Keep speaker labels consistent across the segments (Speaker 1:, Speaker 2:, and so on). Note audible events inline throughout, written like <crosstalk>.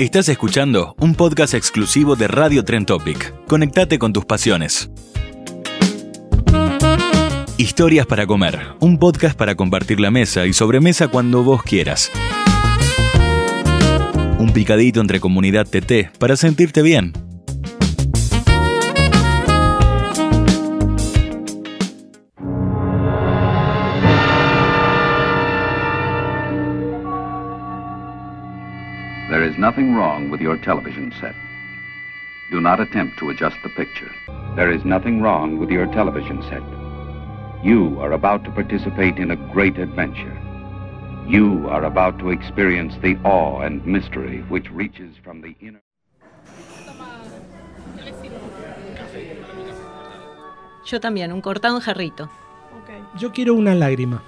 Speaker 1: Estás escuchando un podcast exclusivo de Radio Tren Topic. Conectate con tus pasiones. Historias para comer, un podcast para compartir la mesa y sobremesa cuando vos quieras. Un picadito entre comunidad TT para sentirte bien.
Speaker 2: Nothing wrong with your television set. Do not attempt to adjust the picture. There is nothing wrong with your television set. You are about to participate in a great adventure. You are about to experience the awe and mystery which reaches from the inner.
Speaker 3: Yo también, un cortado en jarrito.
Speaker 4: Ok.
Speaker 5: Yo quiero una lágrima.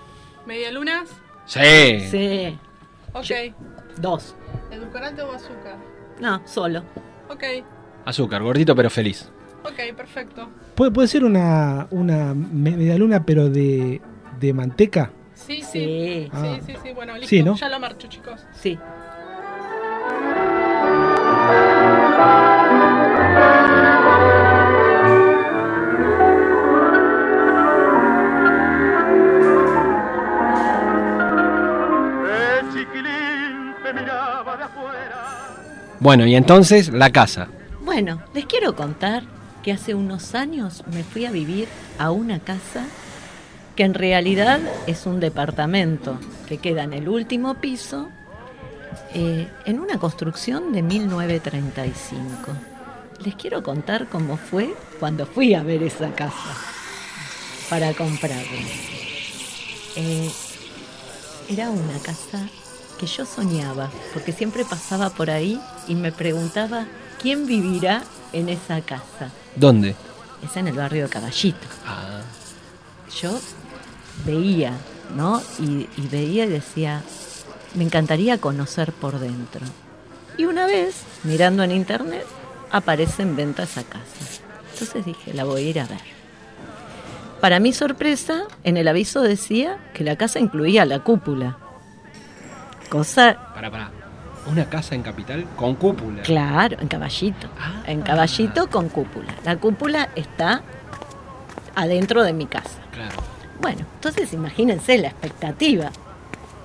Speaker 4: ¿Media lunas?
Speaker 6: Sí.
Speaker 3: Sí,
Speaker 4: Ok.
Speaker 3: dos.
Speaker 4: ¿Edulcorante o azúcar?
Speaker 3: No, solo.
Speaker 4: Ok.
Speaker 6: Azúcar, gordito pero feliz.
Speaker 4: Ok, perfecto.
Speaker 5: ¿Puede, puede ser una, una me- medialuna, pero de, de manteca?
Speaker 4: Sí, sí.
Speaker 3: Sí,
Speaker 5: Ah.
Speaker 4: Sí, sí, sí. Bueno, listo.
Speaker 5: Sí, ¿no?
Speaker 4: Ya lo marcho, chicos.
Speaker 3: sí.
Speaker 6: Bueno, y entonces la casa.
Speaker 3: Bueno, les quiero contar que hace unos años me fui a vivir a una casa que en realidad es un departamento que queda en el último piso eh, en una construcción de 1935. Les quiero contar cómo fue cuando fui a ver esa casa para comprarla. Eh, era una casa que yo soñaba, porque siempre pasaba por ahí y me preguntaba quién vivirá en esa casa.
Speaker 6: ¿Dónde?
Speaker 3: Es en el barrio de Caballito.
Speaker 6: Ah,
Speaker 3: Yo veía, ¿no? Y, y veía y decía, me encantaría conocer por dentro. Y una vez, mirando en internet, aparece en venta esa casa. Entonces dije, la voy a ir a ver. Para mi sorpresa, en el aviso decía que la casa incluía la cúpula. Cosa
Speaker 6: para, para. Una casa en capital con cúpula.
Speaker 3: Claro, en caballito.
Speaker 6: Ah.
Speaker 3: En caballito con cúpula. La cúpula está adentro de mi casa.
Speaker 6: Claro.
Speaker 3: Bueno, entonces imagínense la expectativa.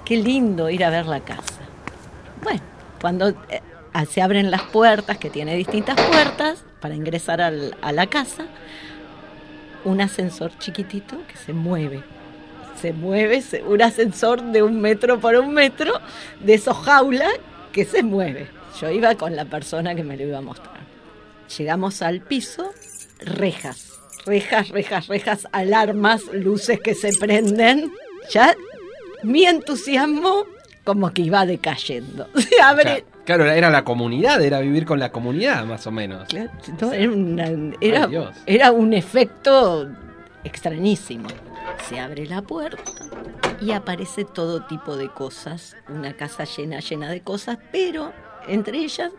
Speaker 3: Qué lindo ir a ver la casa. Bueno, cuando eh, se abren las puertas, que tiene distintas puertas para ingresar al- a la casa, un ascensor chiquitito que se mueve. Se mueve, un ascensor de un metro por un metro, de esos jaulas que se mueve. Yo iba con la persona que me lo iba a mostrar. Llegamos al piso, rejas, rejas, rejas, rejas, alarmas, luces que se prenden. Ya mi entusiasmo como que iba decayendo. Se <laughs>
Speaker 6: O
Speaker 3: abre.
Speaker 6: sea, claro, era la comunidad, era vivir con la comunidad, más o menos.
Speaker 3: Claro, no, era, una- era-
Speaker 6: Ay, Dios.
Speaker 3: era un efecto extrañísimo. Se abre la puerta y aparece todo tipo de cosas. Una casa llena, llena de cosas, pero entre ellas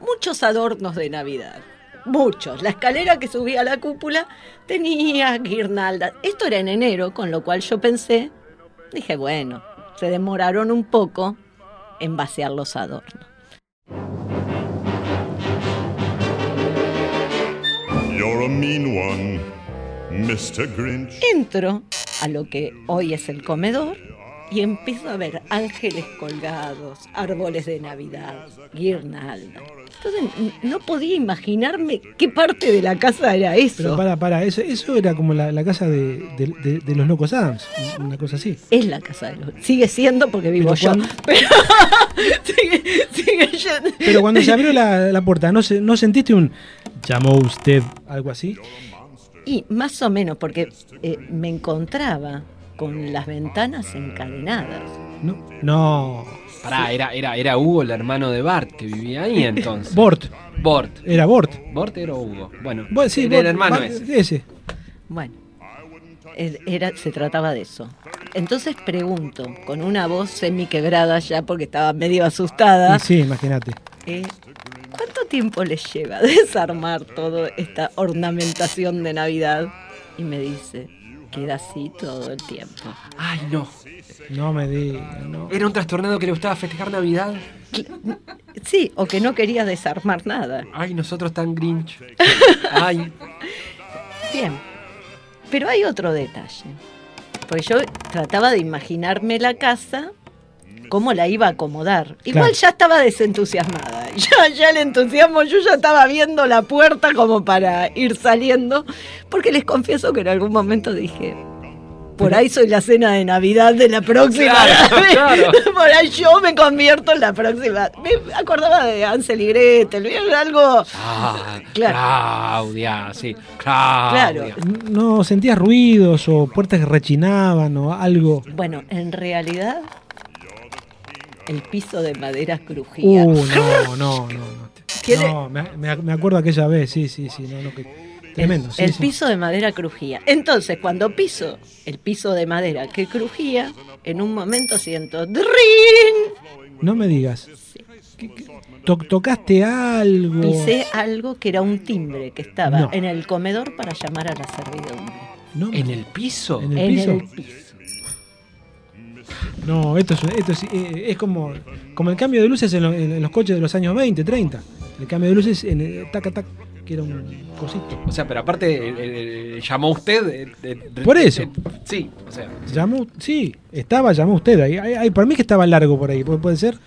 Speaker 3: muchos adornos de Navidad. Muchos. La escalera que subía a la cúpula tenía guirnaldas. Esto era en enero, con lo cual yo pensé, dije, bueno, se demoraron un poco en vaciar los adornos.
Speaker 7: You're a mean one, Mr. Grinch.
Speaker 3: Entro a lo que hoy es el comedor y empiezo a ver ángeles colgados, árboles de Navidad, guirnaldas. Entonces no podía imaginarme qué parte de la casa era eso.
Speaker 5: Pero para, para, eso, eso era como la, la casa de, de- de- de los locos Adams, una cosa así.
Speaker 3: Es la casa de los... Sigue siendo porque vivo
Speaker 5: Pero
Speaker 3: yo.
Speaker 5: cuando-
Speaker 3: Pero <laughs> sigue, sigue yendo.
Speaker 5: Pero cuando se abrió la, la puerta, ¿no, se- ¿no sentiste un llamó usted algo así?
Speaker 3: Y más o menos, porque eh, me encontraba con las ventanas encadenadas.
Speaker 5: No. No.
Speaker 6: Pará, era, era, era Hugo, el hermano de Bart, que vivía ahí entonces.
Speaker 5: Bort.
Speaker 6: Bort.
Speaker 5: Era Bort.
Speaker 6: ¿Bort era Hugo? Bueno,
Speaker 5: Bueno, sí,
Speaker 6: era
Speaker 5: Bort,
Speaker 6: el hermano
Speaker 5: va-
Speaker 6: ese.
Speaker 5: ese.
Speaker 3: Bueno, era, se trataba de eso. Entonces pregunto, con una voz semi quebrada ya porque estaba medio asustada,
Speaker 5: Y sí, imagínate.
Speaker 3: eh, ¿cuánto tiempo les lleva desarmar toda esta ornamentación de Navidad? Y me dice, queda así todo el tiempo.
Speaker 6: Ay, no.
Speaker 5: No me digas, no.
Speaker 6: ¿Era un trastornado que le gustaba festejar Navidad?
Speaker 3: Sí, o que no quería desarmar nada.
Speaker 6: Ay, nosotros tan Grinch. Ay.
Speaker 3: Bien, pero hay otro detalle. Porque yo trataba de imaginarme la casa, cómo la iba a acomodar. Igual
Speaker 5: Claro.
Speaker 3: ya estaba desentusiasmada. <laughs> Ya, ya el entusiasmo, yo ya estaba viendo la puerta como para ir saliendo. Porque les confieso que en algún momento dije. Por ahí soy la cena de Navidad de la próxima. <laughs>
Speaker 6: Claro.
Speaker 3: Por ahí yo me convierto en la próxima. Me acordaba de Ansel y Gretel, ¿vieron? algo.
Speaker 6: Ah,
Speaker 3: Claro.
Speaker 6: Claudia, sí. Claudia.
Speaker 3: Claro.
Speaker 5: ¿No sentías ruidos o puertas que rechinaban o algo?
Speaker 3: Bueno, en realidad el piso de madera crujía.
Speaker 5: Uh, <laughs> no, no, no. no.
Speaker 3: ¿Quiere-
Speaker 5: No, me, me- acuerdo aquella vez, sí, sí, sí. No, no, que- tremendo.
Speaker 3: el
Speaker 5: sí,
Speaker 3: el
Speaker 5: sí.
Speaker 3: piso de madera crujía. Entonces, cuando piso el piso de madera que crujía, en un momento siento ¡Drin!
Speaker 5: No me digas. ¿Qué- qué- to- ¿Tocaste algo?
Speaker 3: Pisé algo que era un timbre que estaba
Speaker 5: No.
Speaker 3: en el comedor para llamar a la servidumbre.
Speaker 5: No,
Speaker 6: ¿En el piso?
Speaker 5: ¿En el
Speaker 3: en
Speaker 5: piso?
Speaker 3: el piso.
Speaker 5: No, esto es, esto es, eh, es como, como el cambio de luces en, lo- en- los coches de los años 20, 30. El cambio de luces en el taca tac, que era un cosito.
Speaker 6: O sea, pero aparte, eh, llamó usted. eh, eh,
Speaker 5: Por eso.
Speaker 6: sí, o sea.
Speaker 5: Llamó, sí, estaba, llamó usted ahí. Ay, para mí que estaba largo por ahí, ¿puede, puede ser?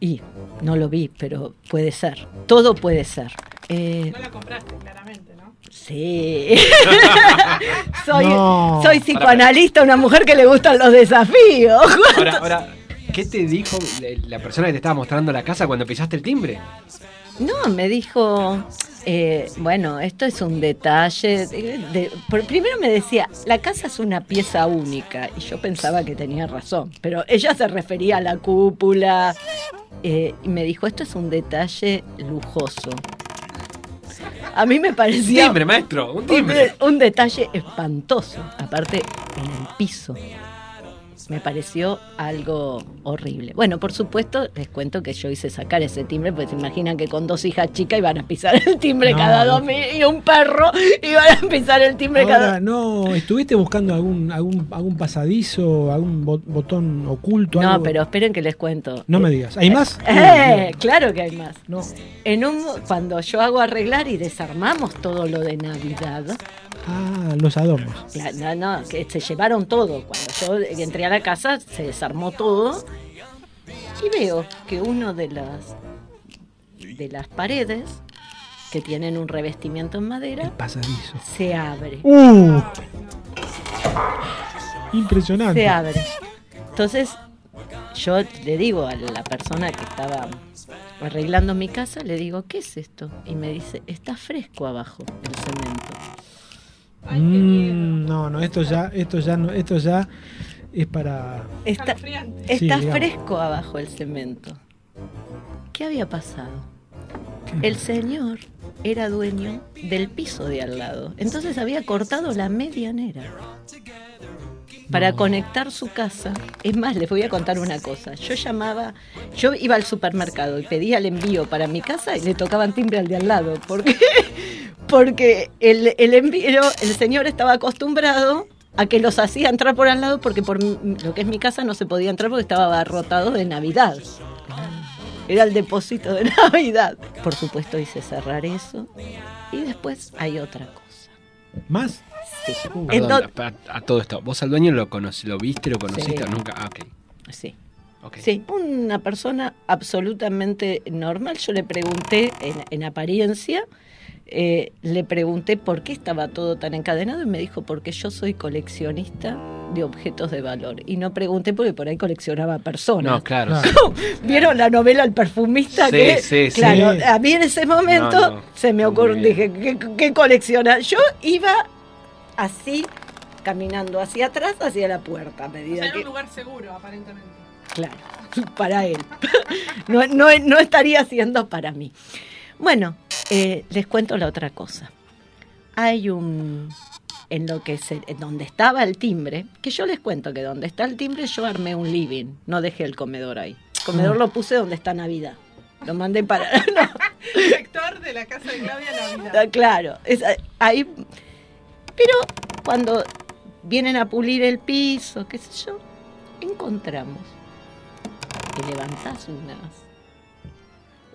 Speaker 3: Y no lo vi, pero puede ser. Todo puede ser. Eh,
Speaker 4: No la compraste, claramente.
Speaker 3: Sí. <laughs> soy,
Speaker 5: No.
Speaker 3: soy psicoanalista, una mujer que le gustan los desafíos.
Speaker 6: Ahora, ahora, ¿qué te dijo la- persona que te estaba mostrando la casa cuando pisaste el timbre?
Speaker 3: No, me dijo, eh, bueno, esto es un detalle. de- de- por- primero me decía, la casa es una pieza única. Y yo pensaba que tenía razón. Pero ella se refería a la cúpula. eh, y me dijo, esto es un detalle lujoso. A mí me
Speaker 6: Un
Speaker 3: parecía
Speaker 6: timbre, maestro, un
Speaker 3: un,
Speaker 6: timbre.
Speaker 3: de- un detalle espantoso. Aparte, en el piso. Me pareció algo horrible. Bueno, por supuesto, les cuento que yo hice sacar ese timbre, porque se imaginan que con dos hijas chicas iban a pisar el timbre
Speaker 5: No,
Speaker 3: cada dos minutos y un perro iban a pisar el timbre
Speaker 5: Ahora,
Speaker 3: cada
Speaker 5: no, ¿estuviste buscando algún, algún, algún pasadizo, algún bo- botón oculto?
Speaker 3: No,
Speaker 5: algo?
Speaker 3: pero esperen que les cuento.
Speaker 5: No me digas. ¿Hay más? <laughs>
Speaker 3: Eh, claro que hay más.
Speaker 5: No.
Speaker 3: En un, cuando yo hago arreglar y desarmamos todo lo de Navidad,
Speaker 5: Ah, los adornos.
Speaker 3: No, no, que se llevaron todo. Cuando yo entré a la casa se desarmó todo y veo que uno de las de las paredes que tienen un revestimiento en madera
Speaker 5: Pasadizo.
Speaker 3: se abre.
Speaker 5: ¡Uh! Impresionante.
Speaker 3: Se abre. Entonces yo le digo a la persona que estaba arreglando mi casa, le digo, ¿qué es esto? Y me dice, está fresco abajo el cemento.
Speaker 5: Mm, no, no, esto ya, esto ya, no, esto ya es para.
Speaker 3: Está.
Speaker 5: Sí,
Speaker 3: fresco abajo el cemento. ¿Qué había pasado? El señor era dueño del piso de al lado. Entonces había cortado la medianera para conectar su casa. Es más, les voy a contar una cosa. Yo llamaba, yo iba al supermercado y pedía el envío para mi casa y le tocaban timbre al de al lado. Porque, porque el, el envío, el señor estaba acostumbrado a que los hacía entrar por al lado porque por mi- lo que es mi casa no se podía entrar porque estaba abarrotado de Navidad. Era el depósito de <laughs> Navidad. Por supuesto hice cerrar eso. Y después hay otra cosa.
Speaker 5: ¿Más?
Speaker 3: Sí.
Speaker 6: Perdón,
Speaker 3: Entonces-
Speaker 6: a, a todo esto. ¿Vos al dueño lo conocí, lo viste, lo conociste
Speaker 3: Sí.
Speaker 6: o nunca? Ah, ok.
Speaker 3: sí. Sí, una persona absolutamente normal. Yo le pregunté, en, en apariencia, eh, le pregunté por qué estaba todo tan encadenado y me dijo, porque yo soy coleccionista de objetos de valor. Y no pregunté porque por ahí coleccionaba personas.
Speaker 6: No, claro. <laughs>
Speaker 3: ¿Vieron la novela El perfumista?
Speaker 6: Sí,
Speaker 3: que,
Speaker 6: sí, sí.
Speaker 3: Claro,
Speaker 5: Sí.
Speaker 3: a mí en ese momento
Speaker 6: No, no.
Speaker 3: se me ocurrió, dije, ¿qué, qué colecciona? Yo iba así, caminando hacia atrás, hacia la puerta, a
Speaker 4: O
Speaker 3: medida
Speaker 4: sea, era
Speaker 3: que...
Speaker 4: un lugar seguro, aparentemente.
Speaker 3: Claro, <laughs> para él. <laughs> No, no, no estaría siendo para mí. Bueno, eh, les cuento la otra cosa. Hay un. En lo que se, en donde estaba el timbre, que yo les cuento que donde está el timbre yo armé un living, no dejé el comedor ahí. El comedor lo puse donde está Navidad. Lo mandé para. <laughs> no,
Speaker 4: El sector de la casa de Claudia Navidad.
Speaker 3: Está claro, es ahí. Pero cuando vienen a pulir el piso, qué sé yo, encontramos que levantás unas,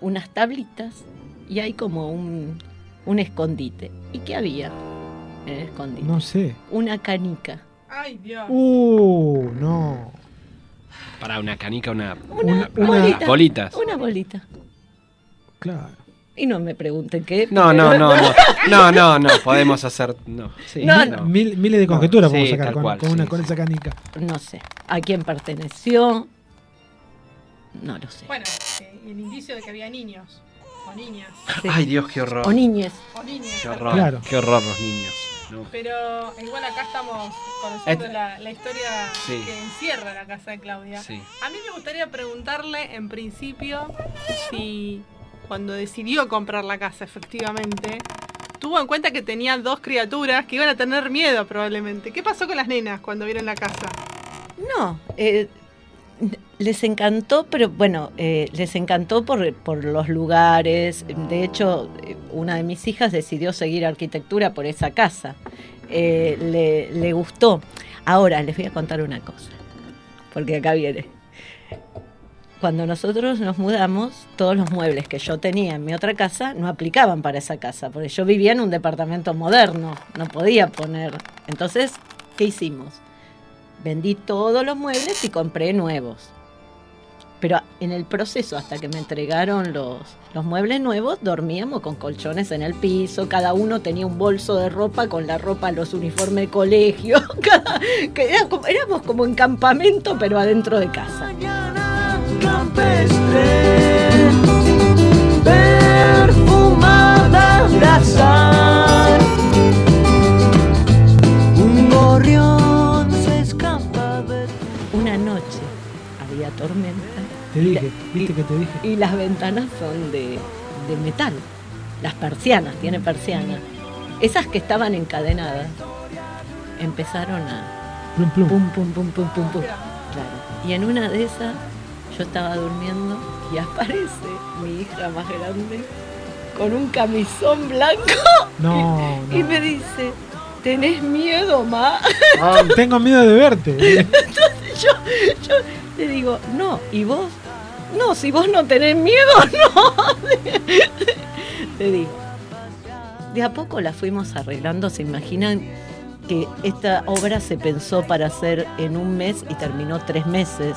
Speaker 3: unas tablitas y hay como un, un escondite. ¿Y qué había en el escondite?
Speaker 5: No sé.
Speaker 3: Una canica.
Speaker 4: Ay, Dios.
Speaker 5: Uh, no.
Speaker 6: Para una canica, una.
Speaker 3: Una,
Speaker 5: Una-
Speaker 3: bolita.
Speaker 6: Bolitas.
Speaker 3: Una bolita.
Speaker 5: Claro.
Speaker 3: Y no me pregunten qué.
Speaker 6: No, no, no, no. <laughs> No, no, no. Podemos hacer. No. Sí,
Speaker 3: No,
Speaker 6: no.
Speaker 5: Mil- miles de conjeturas
Speaker 6: Sí,
Speaker 5: podemos sacar con,
Speaker 6: cual,
Speaker 5: con una,
Speaker 6: sí,
Speaker 5: con
Speaker 6: sí.
Speaker 5: esa canica.
Speaker 3: No sé. ¿A quién perteneció? No lo sé.
Speaker 4: Bueno, eh, el indicio de que había niños. O niñas.
Speaker 3: Sí.
Speaker 6: Ay, Dios, qué horror.
Speaker 3: O niñes.
Speaker 4: O niñas.
Speaker 6: Qué horror.
Speaker 5: Claro.
Speaker 6: Qué horror los niños. No.
Speaker 4: Pero igual acá estamos conociendo
Speaker 6: Et-
Speaker 4: la, la historia
Speaker 6: Sí.
Speaker 4: que encierra la casa de Claudia.
Speaker 6: Sí.
Speaker 4: A mí me gustaría preguntarle, en principio, si cuando decidió comprar la casa, efectivamente, tuvo en cuenta que tenía dos criaturas que iban a tener miedo probablemente. ¿Qué pasó con las nenas cuando vieron la casa?
Speaker 3: No, eh, les encantó, pero bueno, eh, les encantó por, los lugares. De hecho, eh, una de mis hijas decidió seguir arquitectura por esa casa. Eh, le, le gustó. Ahora, les voy a contar una cosa, porque acá viene. Cuando nosotros nos mudamos, todos los muebles que yo tenía en mi otra casa no aplicaban para esa casa, porque yo vivía en un departamento moderno, no podía poner. Entonces, ¿qué hicimos? Vendí todos los muebles y compré nuevos. Pero en el proceso, hasta que me entregaron los, los muebles nuevos, dormíamos con colchones en el piso, cada uno tenía un bolso de ropa con la ropa, los uniformes de colegio, <laughs> cada- que era como- éramos como en campamento, pero adentro de casa.
Speaker 8: perfumada de azar. Un gorrión se escapa de
Speaker 3: Una noche había tormenta
Speaker 5: Te dije, viste que te dije.
Speaker 3: y las ventanas son de, de metal, las persianas, tiene persianas. Esas que estaban encadenadas empezaron a,
Speaker 5: Plum, plum.
Speaker 3: Pum, pum, pum, pum, pum, pum. Claro. Y en una de esas yo estaba durmiendo y aparece mi hija más grande con un camisón blanco
Speaker 5: No,
Speaker 3: y
Speaker 5: no.
Speaker 3: me dice, ¿tenés miedo, ma?
Speaker 5: Tengo miedo de verte. <laughs>
Speaker 3: yo, yo le digo, no, ¿y vos? No, si vos no tenés miedo, <laughs> no. le digo. De a poco la fuimos arreglando, se imaginan que esta obra se pensó para hacer en un mes y terminó tres meses.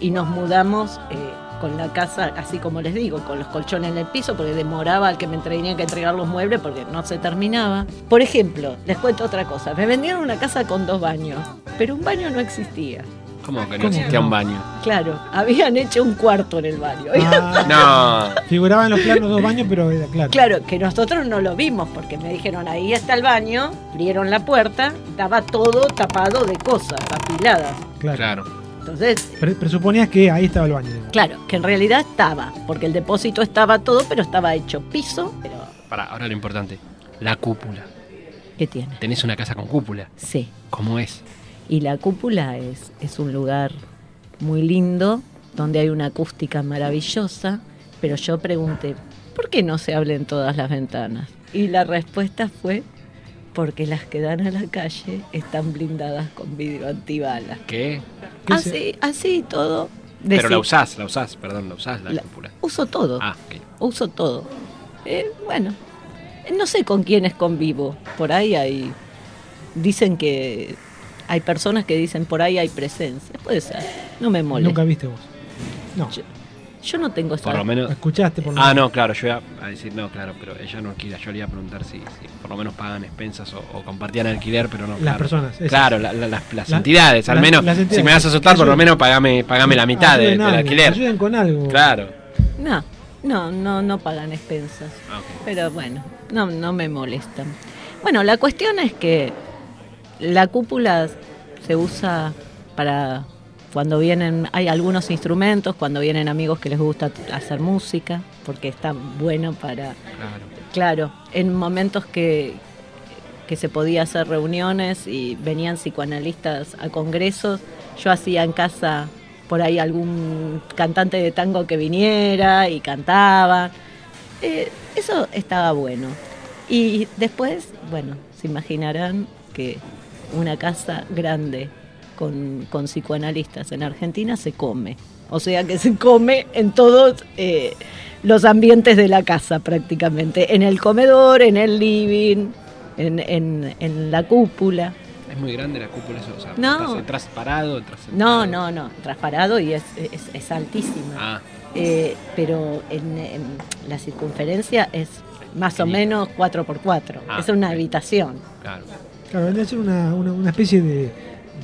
Speaker 3: Y nos mudamos eh, con la casa, así como les digo, con los colchones en el piso, porque demoraba al que me tenía que entregar los muebles porque no se terminaba. Por ejemplo, les cuento otra cosa. Me vendieron una casa con dos baños, pero un baño no existía.
Speaker 6: ¿Cómo que no
Speaker 5: ¿Cómo
Speaker 6: existía un baño?
Speaker 3: Claro, habían hecho un cuarto en el baño.
Speaker 5: Ah, <laughs>
Speaker 6: No.
Speaker 5: Figuraba en los planos dos baños, pero era claro.
Speaker 3: Claro, que nosotros no lo vimos porque me dijeron ahí está el baño, abrieron la puerta, estaba todo tapado de cosas apiladas.
Speaker 5: Claro.
Speaker 6: Claro.
Speaker 3: Entonces,
Speaker 5: Pre- presuponías que ahí estaba el baño. digamos.
Speaker 3: claro, que en realidad estaba, porque el depósito estaba todo, pero estaba hecho piso. Pero,
Speaker 6: Para, ahora lo importante. La cúpula.
Speaker 3: ¿qué tiene?
Speaker 6: Tenés una casa con cúpula.
Speaker 3: Sí.
Speaker 6: ¿Cómo es?
Speaker 3: Y la cúpula es, es un lugar muy lindo, donde hay una acústica maravillosa, pero yo pregunté, ¿por qué no se abren todas las ventanas? Y la respuesta fue, porque las que dan a la calle están blindadas con vidrio antibalas.
Speaker 6: ¿Qué?
Speaker 5: ¿Qué
Speaker 3: Así, así todo,
Speaker 6: Pero la usás, la usás, perdón, la usás la,
Speaker 3: La-
Speaker 6: cúpula.
Speaker 3: Uso todo.
Speaker 6: Ah, ok.
Speaker 3: Uso todo. Eh, bueno, no sé con quiénes convivo. Por ahí hay. Dicen que. Hay personas que dicen por ahí hay presencia. Puede ser. No me molesta.
Speaker 5: Nunca viste vos. No.
Speaker 3: Yo, yo no tengo esa.
Speaker 6: Por lo menos.
Speaker 5: Escuchaste por lo
Speaker 6: Ah,
Speaker 5: menos.
Speaker 6: no, claro, yo iba a decir, no, claro, pero ella no alquila. Yo le iba a preguntar si, si por lo menos pagan expensas o, o compartían alquiler, pero no.
Speaker 5: Las
Speaker 6: claro.
Speaker 5: personas, esas.
Speaker 6: Claro, la- la- las, las
Speaker 5: La-
Speaker 6: entidades, al menos.
Speaker 5: las
Speaker 6: Si
Speaker 5: entidades.
Speaker 6: me vas a asustar, por lo menos pagame, pagame la mitad de- del alquiler.
Speaker 5: Ayuden con algo.
Speaker 6: Claro.
Speaker 3: No, no, no, no pagan expensas.
Speaker 6: Ah.
Speaker 3: Pero bueno, no, no me molestan. Bueno, la cuestión es que la cúpula se usa para cuando vienen, hay algunos instrumentos, cuando vienen amigos que les gusta hacer música, porque está bueno para,
Speaker 6: Claro.
Speaker 3: claro, en momentos que, que se podía hacer reuniones y venían psicoanalistas a congresos, yo hacía en casa por ahí algún cantante de tango que viniera y cantaba. Eh, eso estaba bueno. Y después, bueno, se imaginarán que una casa grande con, con psicoanalistas en Argentina se come. O sea que se come en todos eh, los ambientes de la casa prácticamente. En el comedor, en el living, en, en- en la cúpula.
Speaker 6: Es muy grande la cúpula, eso. O sea,
Speaker 3: No.
Speaker 6: entras, entras parado, entras
Speaker 3: No, no, no, trasparado y es, es, es altísima.
Speaker 6: Ah,
Speaker 3: Eh, pero en, en la circunferencia es más o menos 4x4.
Speaker 6: Ah,
Speaker 3: es una habitación.
Speaker 6: claro.
Speaker 5: Claro, vendría a ser una, una, una especie de,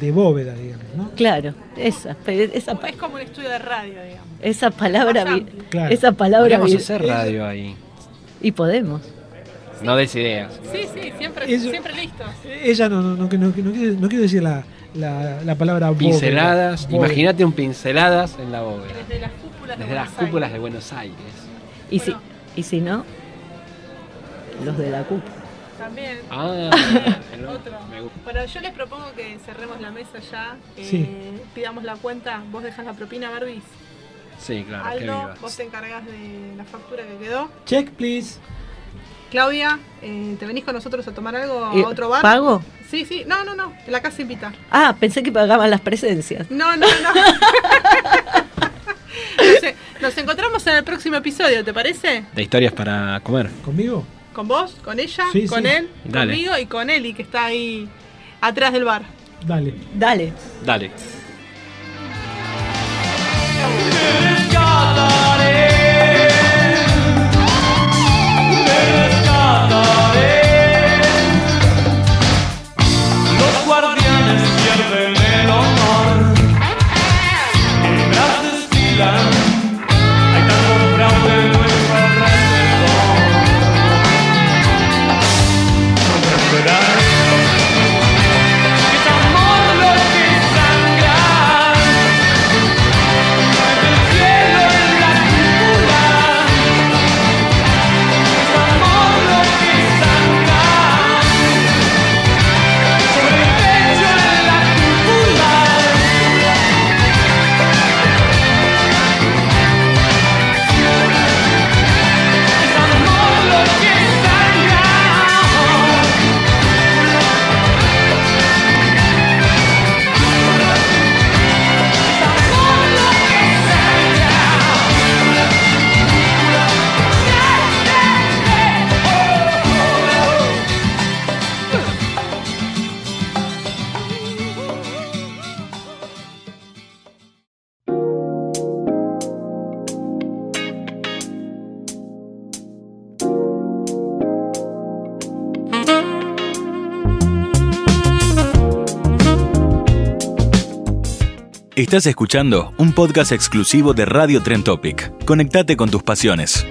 Speaker 5: de bóveda, digamos, ¿no?
Speaker 3: Claro, esa, esa,
Speaker 4: Es como un estudio de radio, digamos.
Speaker 3: esa palabra.
Speaker 5: Claro.
Speaker 3: esa palabra
Speaker 6: Podríamos
Speaker 3: vi-
Speaker 6: hacer radio ahí.
Speaker 3: y podemos.
Speaker 6: No des ideas.
Speaker 4: Sí, sí, siempre,
Speaker 5: Eso-
Speaker 4: siempre listos.
Speaker 5: Ella no, no, no, no, no, quiero, no quiero decir la, la, la palabra bóveda.
Speaker 6: Pinceladas, imagínate un pinceladas en la bóveda.
Speaker 4: Desde las cúpulas de
Speaker 6: Desde las
Speaker 4: Buenos
Speaker 6: cúpulas de
Speaker 4: Aires.
Speaker 6: Buenos Aires.
Speaker 3: Y, si,
Speaker 4: Bueno.
Speaker 3: y si no, los de la cúpula.
Speaker 4: También.
Speaker 6: Ah, <laughs>
Speaker 4: Otro.
Speaker 6: me gusta.
Speaker 4: Bueno, yo les propongo que cerremos la mesa ya. eh,
Speaker 5: Sí.
Speaker 4: Pidamos la cuenta. Vos dejas la propina, Barbie.
Speaker 6: Sí, claro,
Speaker 4: Aldo,
Speaker 6: vivas.
Speaker 4: vos te encargás de la factura que quedó.
Speaker 5: Check, please.
Speaker 4: Claudia, eh, ¿te venís con nosotros a tomar algo a
Speaker 3: Eh,
Speaker 4: otro bar?
Speaker 3: ¿Pago?
Speaker 4: Sí, sí. No, no, no. La casa invita.
Speaker 3: Ah, pensé que pagaban las presencias.
Speaker 4: No, no, no. <laughs> <laughs> nos, nos encontramos en el próximo episodio, ¿te parece?
Speaker 6: De historias para comer.
Speaker 5: ¿Conmigo?
Speaker 4: Con vos, con ella,
Speaker 5: Sí,
Speaker 4: con
Speaker 5: sí.
Speaker 4: él,
Speaker 6: Dale.
Speaker 4: conmigo y con Eli, que está ahí atrás del bar.
Speaker 5: Dale.
Speaker 3: Dale.
Speaker 6: Dale.
Speaker 1: Estás escuchando un podcast exclusivo de Radio Tren Topic. Conectate con tus pasiones.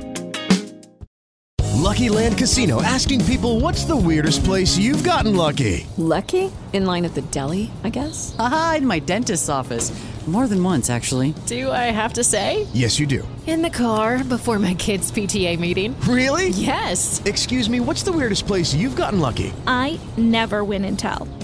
Speaker 9: Lucky Land Casino asking people what's the weirdest place you've gotten lucky?
Speaker 10: Lucky? In line at the deli, I guess?
Speaker 11: Aha, in my dentist's office. More than once, actually.
Speaker 10: Do I have to say?
Speaker 9: Yes, you do.
Speaker 10: In the car before my kids' PTA meeting.
Speaker 9: Really?
Speaker 10: Yes.
Speaker 9: Excuse me, what's the weirdest place you've gotten lucky?
Speaker 12: I never win and tell.